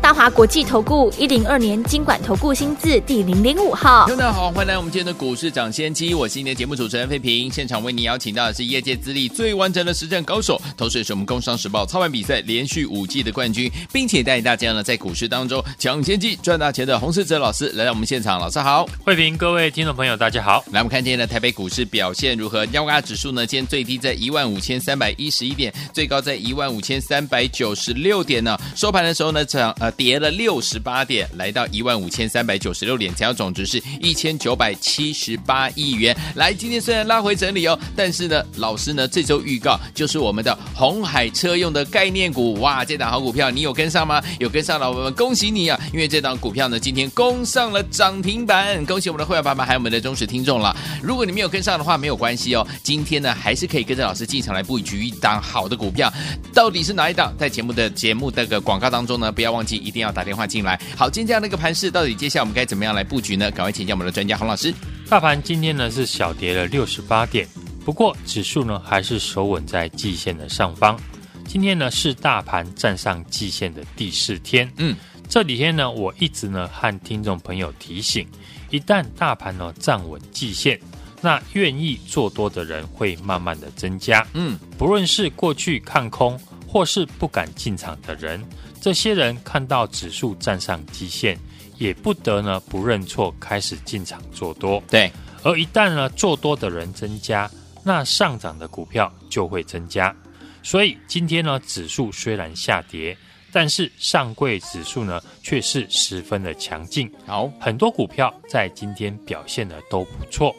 大华国际投顾一零二年金管投顾新字第零零五号，大家好，欢迎来我们今天的股市涨先机，我是今天的节目主持人费平，现场为你邀请到的是业界资历最完整的实战高手，同时也是我们工商时报操盘比赛连续五季的冠军，并且带领大家呢在股市当中抢先机赚大钱的洪世哲老师来到我们现场，老师好，费平，各位听众朋友大家好，来我们看今天的台北股市表现如何？加权指数呢，今天最低在一万五千三百一十一点，最高在一万五千三百九十六点呢，收盘的时候呢，涨呃跌了六十。八点来到一万五千三百九十六点，成交总值是一千九百七十八亿元。来，今天虽然拉回整理哦，但是呢，老师呢这周预告就是我们的红海车用的概念股，哇，这档好股票你有跟上吗？有跟上的，我们恭喜你啊！因为这档股票呢今天攻上了涨停板，恭喜我们的会员爸爸还有我们的忠实听众了。如果你没有跟上的话，没有关系哦，今天呢还是可以跟着老师进场来布局一档好的股票，到底是哪一档？在节目的节目这个广告当中呢，不要忘记一定要打电话进来。来，好，今天这样的一个盘势，到底接下来我们该怎么样来布局呢？赶快请教我们的专家洪老师。大盘今天呢是小跌了六十八点，不过指数呢还是守稳在季线的上方。今天呢是大盘站上季线的第四天。嗯，这几天呢我一直呢和听众朋友提醒，一旦大盘呢站稳季线，那愿意做多的人会慢慢的增加。嗯，不论是过去看空或是不敢进场的人。这些人看到指数站上基线，也不得呢不认错，开始进场做多。对，而一旦呢做多的人增加，那上涨的股票就会增加。所以今天呢指数虽然下跌，但是上柜指数呢却是十分的强劲。好，很多股票在今天表现的都不错。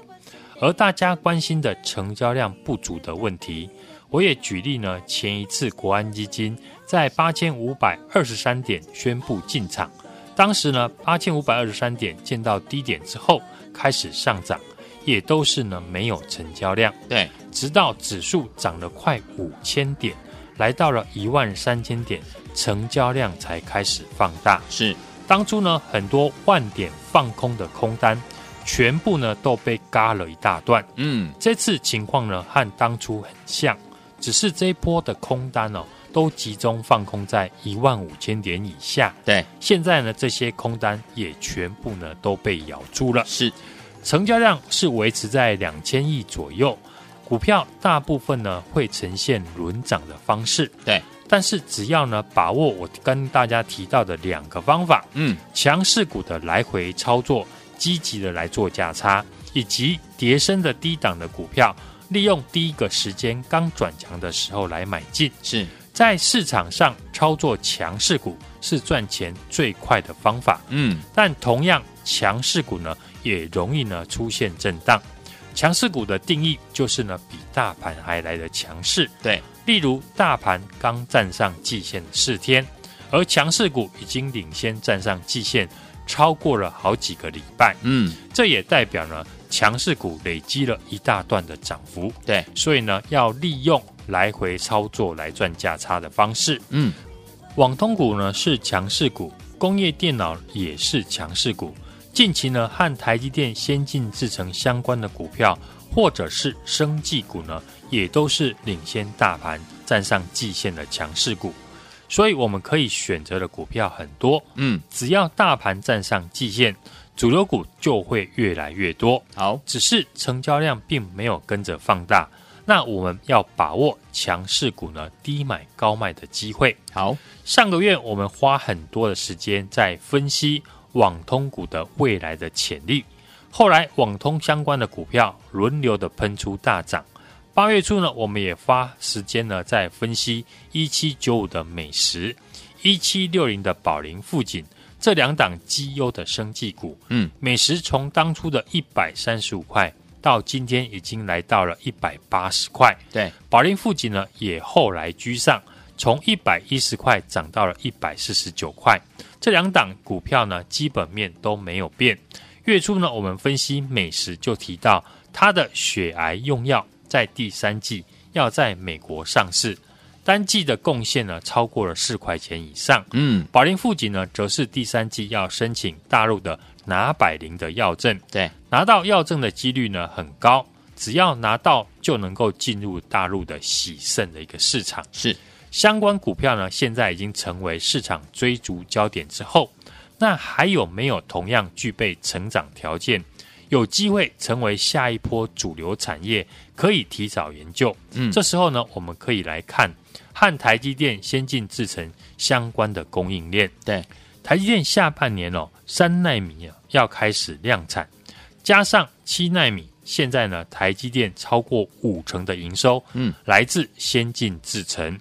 而大家关心的成交量不足的问题，我也举例呢前一次国安基金。在八千五百二十三点宣布进场，当时呢八千五百二十三点见到低点之后开始上涨，也都是呢没有成交量。对，直到指数涨了快五千点，来到了一万三千点，成交量才开始放大。是，当初呢很多万点放空的空单，全部呢都被嘎了一大段。嗯，这次情况呢和当初很像，只是这一波的空单哦。都集中放空在一万五千点以下。对，现在呢，这些空单也全部呢都被咬住了。是，成交量是维持在两千亿左右，股票大部分呢会呈现轮涨的方式。对，但是只要呢把握我跟大家提到的两个方法，嗯，强势股的来回操作，积极的来做价差，以及叠升的低档的股票，利用第一个时间刚转强的时候来买进。是。在市场上操作强势股是赚钱最快的方法，嗯，但同样强势股呢也容易呢出现震荡。强势股的定义就是呢比大盘还来的强势，对。例如大盘刚站上季线四天，而强势股已经领先站上季线超过了好几个礼拜，嗯，这也代表呢强势股累积了一大段的涨幅，对。所以呢要利用。来回操作来赚价差的方式，嗯，网通股呢是强势股，工业电脑也是强势股。近期呢和台积电先进制程相关的股票，或者是生技股呢，也都是领先大盘站上季线的强势股。所以我们可以选择的股票很多，嗯，只要大盘站上季线，主流股就会越来越多。好，只是成交量并没有跟着放大。那我们要把握强势股呢低买高卖的机会。好，上个月我们花很多的时间在分析网通股的未来的潜力，后来网通相关的股票轮流的喷出大涨。八月初呢，我们也花时间呢在分析一七九五的美食、一七六零的宝林富锦这两档绩优的生技股。嗯，美食从当初的一百三十五块。到今天已经来到了一百八十块，对，宝林富锦呢也后来居上，从一百一十块涨到了一百四十九块。这两档股票呢基本面都没有变。月初呢我们分析美食就提到，它的血癌用药在第三季要在美国上市，单季的贡献呢超过了四块钱以上。嗯，宝龄富锦呢，则是第三季要申请大陆的拿百灵的药证，对，拿到药证的几率呢很高，只要拿到就能够进入大陆的喜盛的一个市场。是相关股票呢，现在已经成为市场追逐焦点之后，那还有没有同样具备成长条件？有机会成为下一波主流产业，可以提早研究。嗯，这时候呢，我们可以来看和台积电先进制程相关的供应链。对，台积电下半年哦，三纳米啊要开始量产，加上七纳米，现在呢，台积电超过五成的营收，嗯，来自先进制程。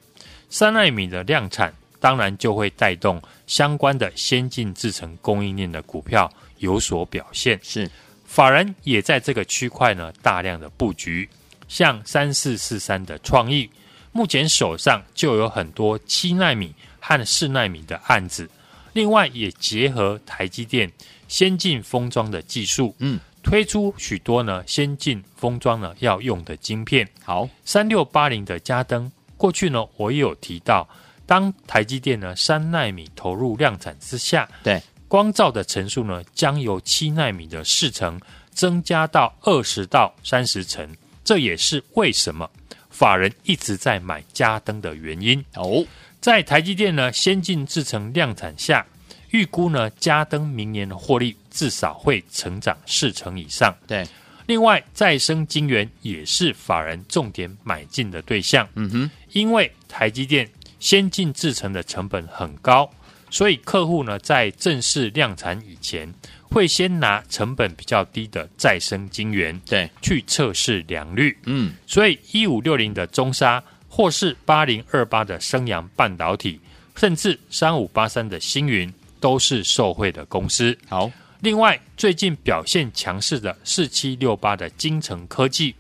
三纳米的量产，当然就会带动相关的先进制程供应链的股票有所表现。是。法人也在这个区块呢大量的布局，像三四四三的创意，目前手上就有很多七纳米和四纳米的案子，另外也结合台积电先进封装的技术，嗯，推出许多呢先进封装呢要用的晶片。好，三六八零的嘉登，过去呢我也有提到，当台积电呢三纳米投入量产之下，对。光照的层数呢，将由七纳米的四成增加到二十到三十层，这也是为什么法人一直在买嘉登的原因哦。在台积电呢先进制程量产下，预估呢嘉登明年的获利至少会成长四成以上。对，另外再生晶圆也是法人重点买进的对象。嗯哼，因为台积电先进制程的成本很高。所以客户呢，在正式量产以前，会先拿成本比较低的再生晶圆，对，去测试良率。嗯，所以一五六零的中沙，或是八零二八的升阳半导体，甚至三五八三的星云，都是受惠的公司。好，另外最近表现强势的四七六八的精成科技，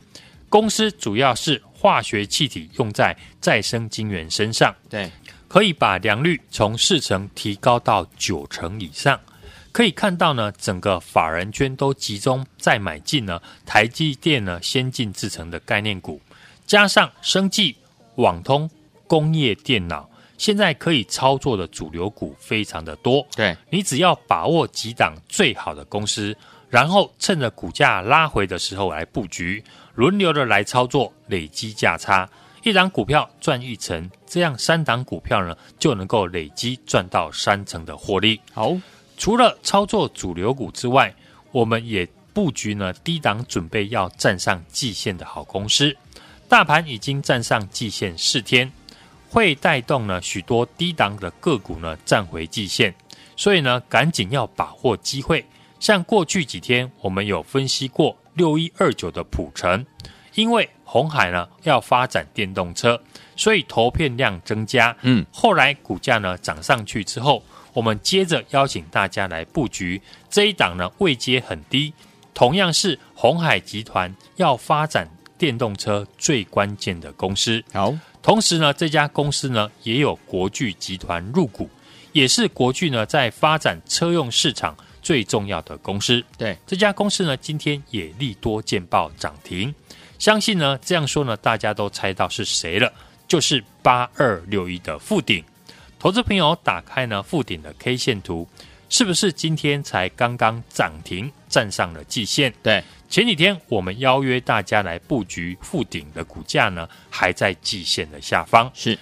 公司主要是化学气体用在再生晶圆身上。对。可以把良率从四成提高到九成以上，可以看到呢，整个法人圈都集中在买进呢台积电呢先进制程的概念股，加上生技、网通、工业电脑，现在可以操作的主流股非常的多。对，你只要把握几档最好的公司，然后趁着股价拉回的时候来布局，轮流的来操作，累积价差。一档股票赚一成，这样三档股票呢就能够累积赚到三成的获利。好，除了操作主流股之外，我们也布局呢低档准备要站上季线的好公司。大盘已经站上季线四天，会带动呢许多低档的个股呢站回季线，所以呢赶紧要把握机会。像过去几天我们有分析过六一二九的普成。因为红海呢要发展电动车，所以投片量增加。嗯，后来股价呢涨上去之后，我们接着邀请大家来布局这一档呢位阶很低，同样是红海集团要发展电动车最关键的公司。好，同时呢这家公司呢也有国巨集团入股，也是国巨呢在发展车用市场最重要的公司。对，这家公司呢今天也利多见报涨停。相信呢，这样说呢，大家都猜到是谁了，就是八二六一的富鼎。投资朋友打开呢富鼎的 K 线图，是不是今天才刚刚涨停站上了季线？对，前几天我们邀约大家来布局富鼎的股价呢，还在季线的下方。是，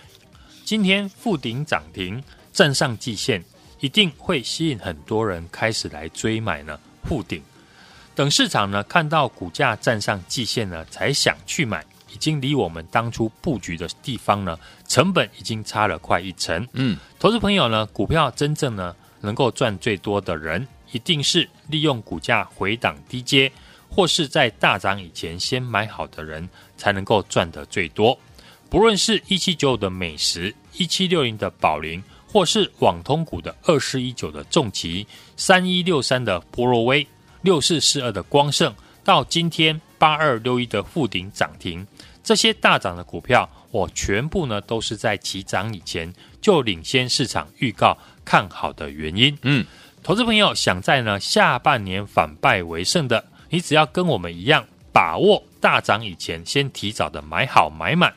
今天富鼎涨停站上季线，一定会吸引很多人开始来追买呢富鼎。等市场呢看到股价站上季线呢，才想去买，已经离我们当初布局的地方呢，成本已经差了快一成。嗯，投资朋友呢，股票真正呢能够赚最多的人，一定是利用股价回档低接，或是在大涨以前先买好的人，才能够赚得最多。不论是一七九五的美食，一七六零的宝林，或是网通股的二四一九的重骑，三一六三的波若威。六四四二的光盛到今天八二六一的富鼎涨停，这些大涨的股票，我全部呢都是在起涨以前就领先市场预告看好的原因。嗯，投资朋友想在呢下半年反败为胜的，你只要跟我们一样，把握大涨以前先提早的买好买满，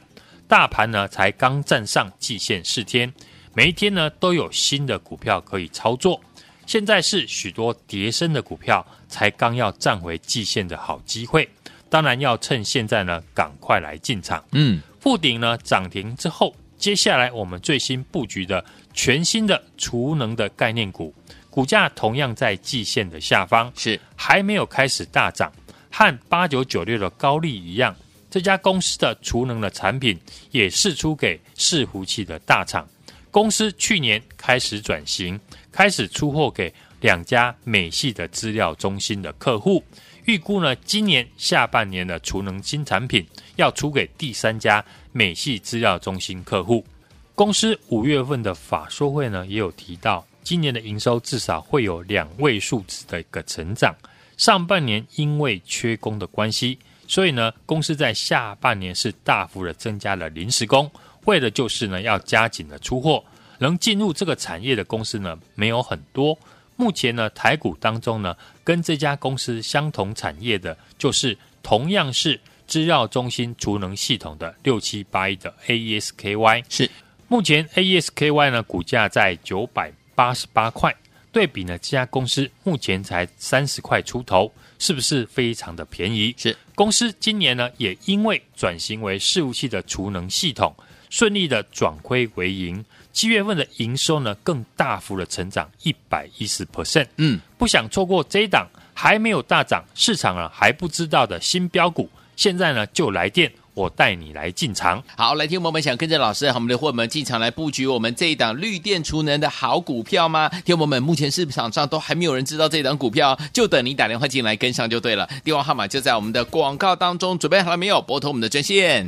大盘呢才刚站上季线四天，每一天呢都有新的股票可以操作。现在是许多跌升的股票才刚要站回季线的好机会，当然要趁现在呢赶快来进场。嗯，富鼎呢涨停之后，接下来我们最新布局的全新的储能的概念股，股价同样在季线的下方，是还没有开始大涨。和八九九六的高利一样，这家公司的储能的产品也释出给伺服器的大厂。公司去年开始转型，开始出货给两家美系的资料中心的客户。预估呢，今年下半年的储能新产品要出给第三家美系资料中心客户。公司五月份的法说会呢，也有提到，今年的营收至少会有两位数字的一个成长。上半年因为缺工的关系，所以呢，公司在下半年是大幅的增加了临时工，为的就是呢要加紧的出货。能进入这个产业的公司呢没有很多。目前呢台股当中呢跟这家公司相同产业的，就是同样是资料中心储能系统的六七八一的 AES-KY。是目前 AES-KY 呢股价在九百八十八块。对比呢，这家公司目前才三十块出头，是不是非常的便宜？是。公司今年呢，也因为转型为伺服器的储能系统，顺利的转亏为盈。七月份的营收呢，更大幅的成长一百一十 percent。嗯，不想错过这一档还没有大涨，市场啊还不知道的新标股，现在呢就来电。我带你来进场，好，来听我们想跟着老师和我们的伙伴们进场来布局我们这一档绿电储能的好股票吗？听我们目前市场上都还没有人知道这一档股票，就等你打电话进来跟上就对了。电话号码就在我们的广告当中，准备好了没有？拨通我们的专线。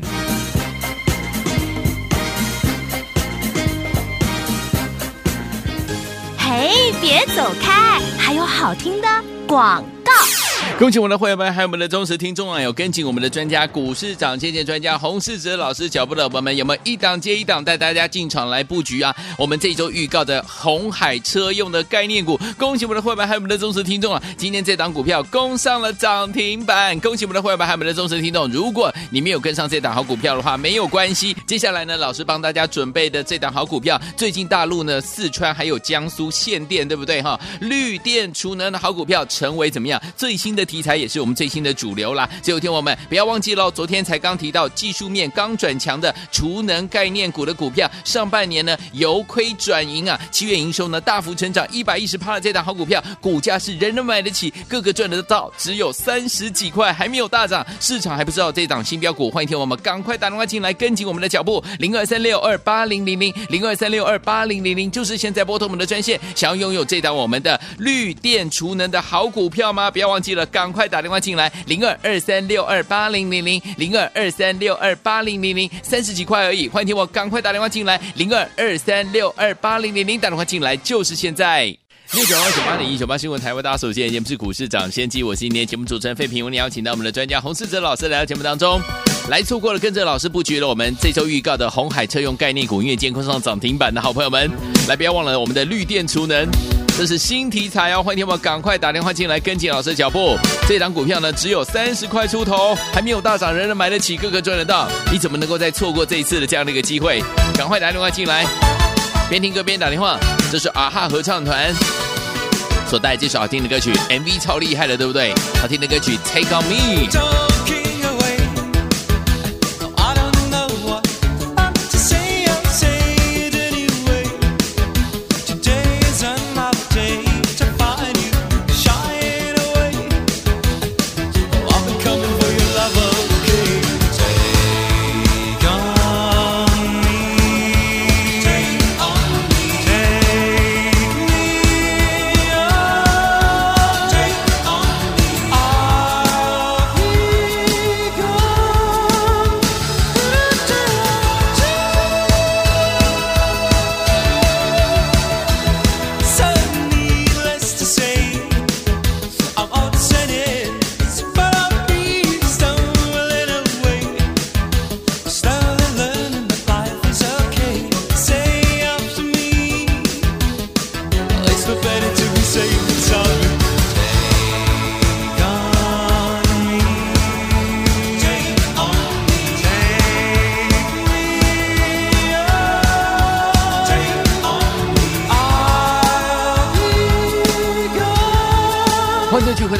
嘿，别走开，还有好听的广。恭喜我们的会员们，还有我们的忠实听众啊！有跟紧我们的专家股市涨跌专家洪世哲老师脚步的伙伴们，有没有一档接一档带大家进场来布局啊？我们这一周预告的红海车用的概念股，恭喜我们的会员们，还有我们的忠实听众啊！今天这档股票攻上了涨停板，恭喜我们的会员们，还有我们的忠实听众。如果你没有跟上这档好股票的话，没有关系。接下来呢，老师帮大家准备的这档好股票，最近大陆呢，四川还有江苏限电，对不对哈？绿电储能的好股票，成为怎么样最新的？题材也是我们最新的主流啦。最后天我们不要忘记喽，昨天才刚提到技术面刚转强的储能概念股的股票，上半年呢由亏转盈啊，七月营收呢大幅成长一百一十趴的这档好股票，股价是人人买得起，个个赚得到，只有三十几块，还没有大涨，市场还不知道这档新标股。欢迎听我们赶快打电话进来跟紧我们的脚步，零二三六二八零零零零二三六二八零零零，就是现在拨通我们的专线，想要拥有这档我们的绿电储能的好股票吗？不要忘记了。赶快打电话进来，零二二三六二八零零零，零二二三六二八零零零，三十几块而已。欢迎听我赶快打电话进来，零二二三六二八零零零，打电话进来就是现在。六九二九八零一九八新闻台为大家所见，节目是股市涨先机，我是今天节目主持人费平，我们邀请到我们的专家洪世哲老师来到节目当中，来错过了跟着老师布局了我们这周预告的红海车用概念股，因为监控上涨停板的好朋友们，来不要忘了我们的绿电储能。这是新题材哦，欢迎听我赶快打电话进来跟紧老师的脚步。这档股票呢，只有三十块出头，还没有大涨，人人买得起，个个赚得到。你怎么能够再错过这一次的这样的一个机会？赶快打电话进来，边听歌边打电话。这是啊哈合唱团所带来这首好听的歌曲，MV 超厉害的，对不对？好听的歌曲，Take on Me。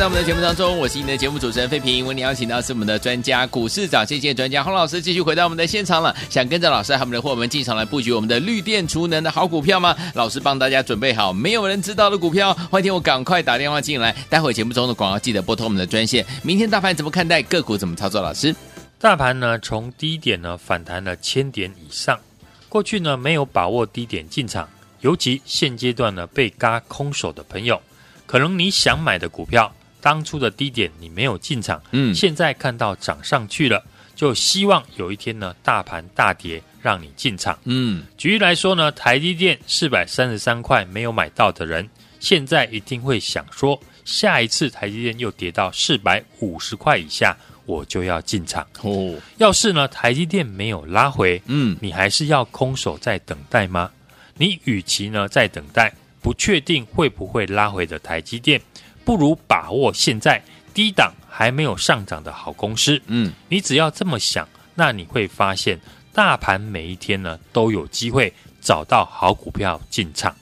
我们的节目当中，我是你的节目主持人费平。为你邀请到是我们的专家股市涨跌线专家洪老师，继续回到我们的现场了。想跟着老师和我们的伙伴们进场来布局我们的绿电储能的好股票吗？老师帮大家准备好没有人知道的股票，欢迎我赶快打电话进来。待会节目中的广告记得拨通我们的专线。明天大盘怎么看待？个股怎么操作？老师，大盘呢从低点呢反弹了千点以上，过去呢没有把握低点进场，尤其现阶段呢被嘎空手的朋友。可能你想买的股票，当初的低点你没有进场，嗯，现在看到涨上去了，就希望有一天呢，大盘大跌让你进场，嗯。举例来说呢，台积电四百三十三块没有买到的人，现在一定会想说，下一次台积电又跌到四百五十块以下，我就要进场。哦，要是呢，台积电没有拉回，嗯，你还是要空手在等待吗？你与其呢在等待。不确定会不会拉回的台积电，不如把握现在低档还没有上涨的好公司。嗯，你只要这么想，那你会发现大盘每一天呢都有机会找到好股票进场。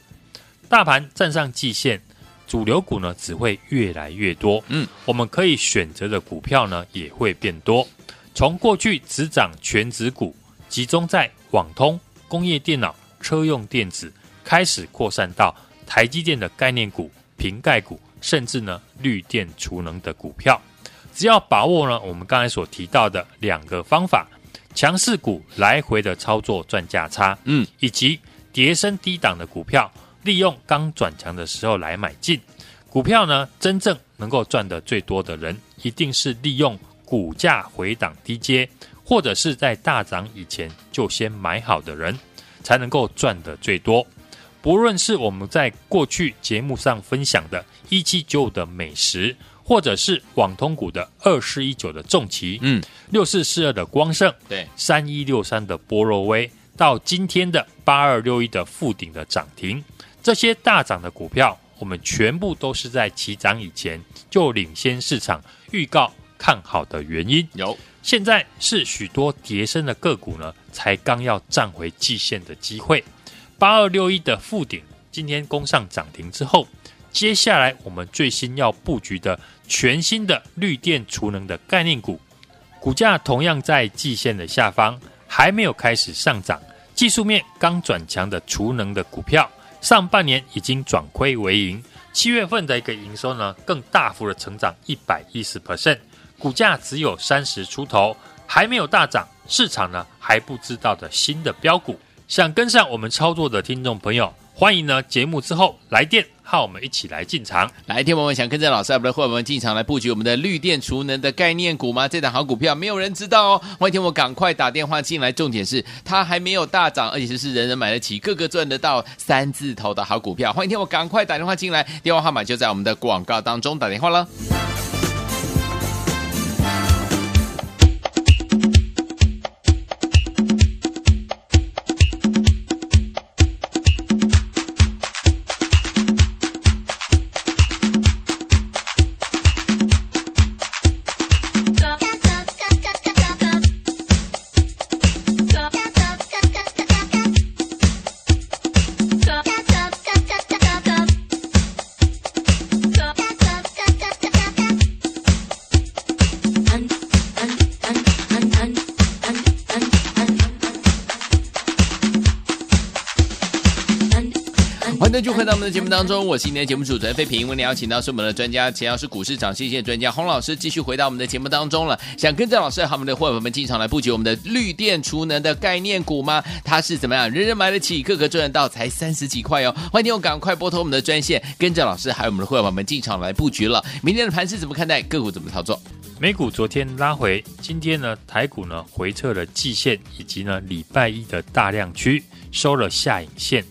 大盘站上季线，主流股呢只会越来越多。嗯，我们可以选择的股票呢也会变多。从过去只涨全指股，集中在网通、工业电脑、车用电子，开始扩散到。台积电的概念股、瓶盖股，甚至呢绿电储能的股票，只要把握呢我们刚才所提到的两个方法，强势股来回的操作赚价差，嗯，以及跌升低档的股票，利用刚转强的时候来买进。股票呢，真正能够赚得最多的人，一定是利用股价回档低阶，或者是在大涨以前就先买好的人，才能够赚得最多。不论是我们在过去节目上分享的一七九五的美食，或者是网通股的二四一九的重旗，嗯，六四四二的光盛，对，三一六三的波若威，到今天的八二六一的富鼎的涨停，这些大涨的股票，我们全部都是在起涨以前就领先市场预告看好的原因。有，现在是许多跌升的个股呢，才刚要站回季线的机会。八二六一的附顶今天攻上涨停之后，接下来我们最新要布局的全新的绿电储能的概念股，股价同样在季线的下方，还没有开始上涨，技术面刚转强的储能的股票，上半年已经转亏为盈，七月份的一个营收呢更大幅的成长一百一十 percent，股价只有三十出头，还没有大涨，市场呢还不知道的新的标股。想跟上我们操作的听众朋友，欢迎呢节目之后来电，和我们一起来进场。来，听我们想跟着老师，我们的伙伴们进场来布局我们的绿电储能的概念股吗？这档好股票没有人知道哦。欢迎听我赶快打电话进来，重点是它还没有大涨，而且是人人买得起，个个赚得到三字头的好股票。欢迎听我赶快打电话进来，电话号码就在我们的广告当中，打电话了。到我们的节目当中，我是今天的节目主持人费平。为你邀请到是我们的专家，前要是股市涨跌线专家洪老师，继续回到我们的节目当中了。想跟着老师和我们的伙伴们进场来布局我们的绿电储能的概念股吗？它是怎么样？人人买得起，个个赚得到，才三十几块哦！欢迎你，我赶快拨通我们的专线，跟着老师还有我们的伙伴们进场来布局了。明天的盘势怎么看待？个股怎么操作？美股昨天拉回，今天呢台股呢回撤了季线以及呢礼拜一的大量区，收了下影线。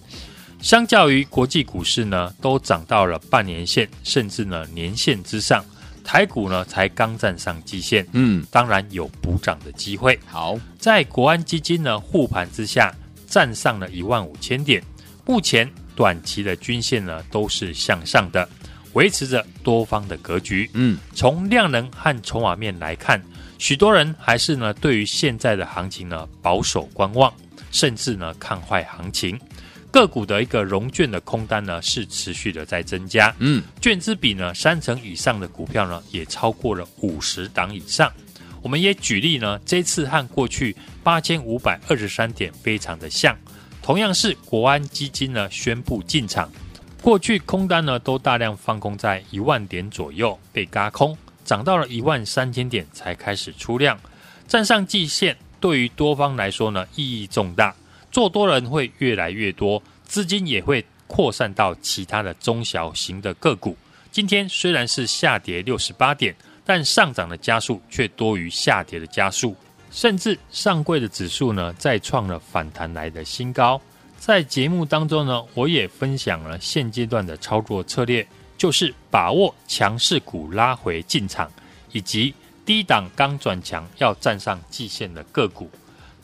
相较于国际股市呢，都涨到了半年线，甚至呢年线之上，台股呢才刚站上季线，嗯，当然有补涨的机会。好，在国安基金呢护盘之下，站上了一万五千点，目前短期的均线呢都是向上的，维持着多方的格局。嗯，从量能和筹码面来看，许多人还是呢对于现在的行情呢保守观望，甚至呢看坏行情。个股的一个融券的空单呢是持续的在增加，嗯，券资比呢三成以上的股票呢也超过了五十档以上。我们也举例呢，这次和过去八千五百二十三点非常的像，同样是国安基金呢宣布进场，过去空单呢都大量放空在一万点左右被嘎空，涨到了一万三千点才开始出量，站上季线，对于多方来说呢意义重大。做多人会越来越多，资金也会扩散到其他的中小型的个股。今天虽然是下跌六十八点，但上涨的加速却多于下跌的加速，甚至上柜的指数呢再创了反弹来的新高。在节目当中呢，我也分享了现阶段的操作策略，就是把握强势股拉回进场，以及低档刚转强要站上季线的个股。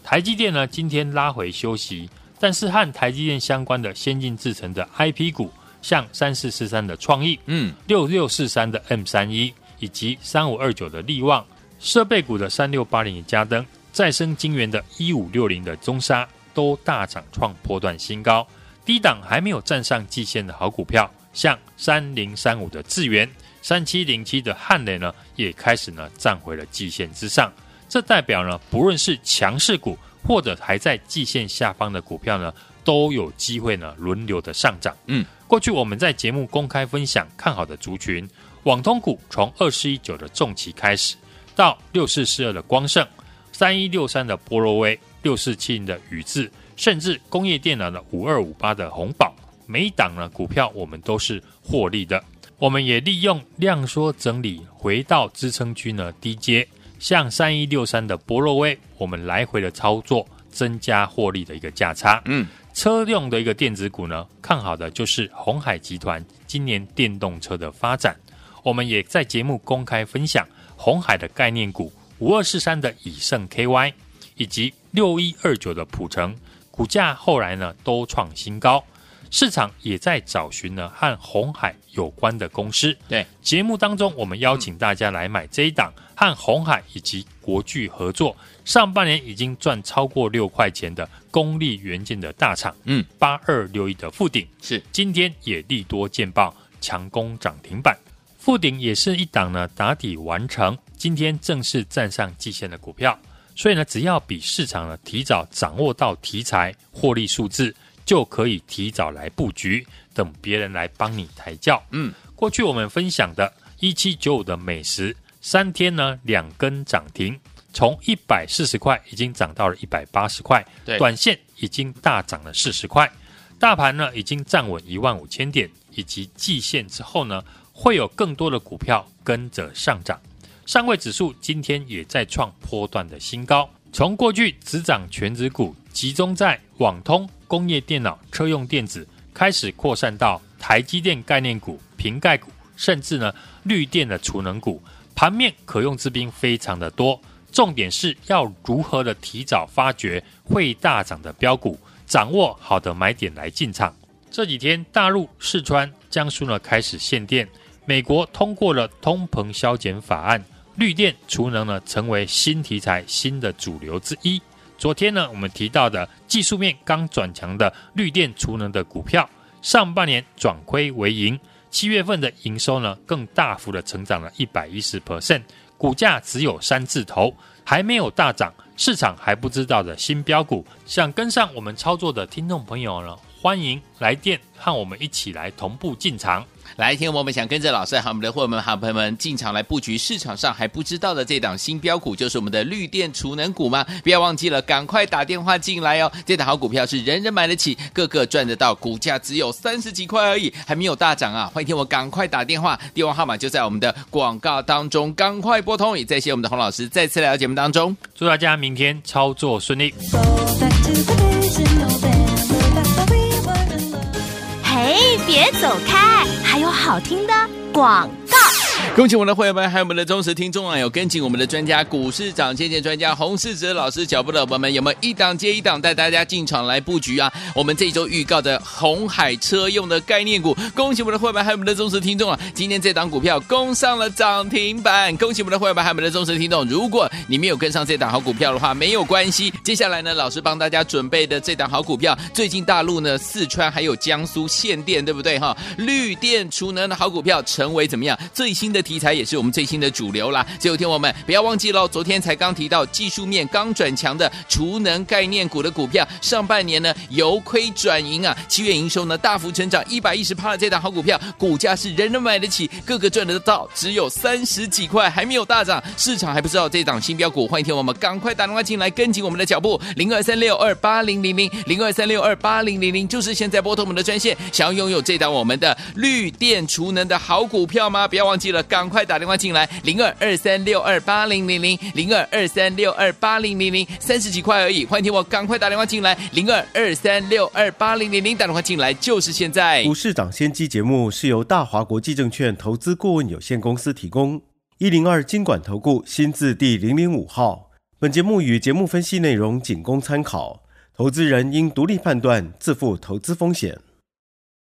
台积电呢，今天拉回休息，但是和台积电相关的先进制程的 IP 股，像三四四三的创意，嗯，六六四三的 M 三一，以及三五二九的力旺，设备股的三六八零的嘉登，再生晶圆的一五六零的中沙，都大涨创波段新高。低档还没有站上季线的好股票，像三零三五的智源，三七零七的汉磊呢，也开始呢站回了季线之上。这代表呢，不论是强势股或者还在季线下方的股票呢，都有机会呢轮流的上涨。嗯，过去我们在节目公开分享看好的族群，网通股从二四一九的重旗开始，到六四四二的光盛，三一六三的波罗威，六四七零的宇智，甚至工业电脑的五二五八的鸿宝，每一档呢股票我们都是获利的。我们也利用量缩整理回到支撑区呢低接。像三一六三的博洛威，我们来回的操作，增加获利的一个价差。嗯，车用的一个电子股呢，看好的就是鸿海集团今年电动车的发展。我们也在节目公开分享鸿海的概念股五二四三的以盛 KY，以及六一二九的普成，股价后来呢都创新高。市场也在找寻呢和红海有关的公司。对，节目当中，我们邀请大家来买这一档和红海以及国巨合作，上半年已经赚超过六块钱的功率元件的大厂。嗯，八二六一的富鼎是今天也利多见报，强攻涨停板。富鼎也是一档呢打底完成，今天正式站上季线的股票。所以呢，只要比市场呢提早掌握到题材获利数字。就可以提早来布局，等别人来帮你抬轿。嗯，过去我们分享的一七九五的美食，三天呢两根涨停，从一百四十块已经涨到了一百八十块，对，短线已经大涨了四十块。大盘呢已经站稳一万五千点以及季线之后呢，会有更多的股票跟着上涨。上位指数今天也在创波段的新高，从过去只涨全指股，集中在网通。工业电脑、车用电子开始扩散到台积电概念股、瓶盖股，甚至呢绿电的储能股，盘面可用之兵非常的多。重点是要如何的提早发掘会大涨的标股，掌握好的买点来进场。这几天大陆、四川、江苏呢开始限电，美国通过了通膨削减法案，绿电储能呢成为新题材、新的主流之一。昨天呢，我们提到的技术面刚转强的绿电储能的股票，上半年转亏为盈，七月份的营收呢更大幅的成长了一百一十 percent，股价只有三字头，还没有大涨，市场还不知道的新标股，想跟上我们操作的听众朋友呢，欢迎来电和我们一起来同步进场。来，听我们想跟着老师和我们的伙伴们、好朋友们进场来布局市场上还不知道的这档新标股，就是我们的绿电储能股吗？不要忘记了，赶快打电话进来哦！这档好股票是人人买得起，个个赚得到，股价只有三十几块而已，还没有大涨啊！欢迎听我赶快打电话，电话号码就在我们的广告当中，赶快拨通！也再谢我们的洪老师再次来到节目当中，祝大家明天操作顺利。嘿，别走开！还有好听的广。恭喜我们的会员们，还有我们的忠实听众啊！有跟紧我们的专家股市涨跌见专家洪世哲老师脚步的伙伴们，有没有一档接一档带大家进场来布局啊？我们这一周预告的红海车用的概念股，恭喜我们的会员还有我们的忠实听众啊！今天这档股票攻上了涨停板，恭喜我们的会员们还有我们的忠实听众。如果你没有跟上这档好股票的话，没有关系。接下来呢，老师帮大家准备的这档好股票，最近大陆呢四川还有江苏限电，对不对哈？绿电储能的好股票成为怎么样最新的？题材也是我们最新的主流啦，最后听我们不要忘记喽，昨天才刚提到技术面刚转强的储能概念股的股票，上半年呢由亏转盈啊，七月营收呢大幅成长一百一十趴的这档好股票，股价是人人买得起，个个赚得到，只有三十几块，还没有大涨，市场还不知道这档新标股，欢迎听我们赶快打电话进来跟紧我们的脚步，零二三六二八零零零零二三六二八零零零，就是现在拨通我们的专线，想要拥有这档我们的绿电储能的好股票吗？不要忘记了。赶快打电话进来，零二二三六二八零零零，零二二三六二八零零零，三十几块而已。欢迎听我赶快打电话进来，零二二三六二八零零零，打电话进来就是现在。股市涨先机节目是由大华国际证券投资顾问有限公司提供，一零二经管投顾新字第零零五号。本节目与节目分析内容仅供参考，投资人应独立判断，自负投资风险。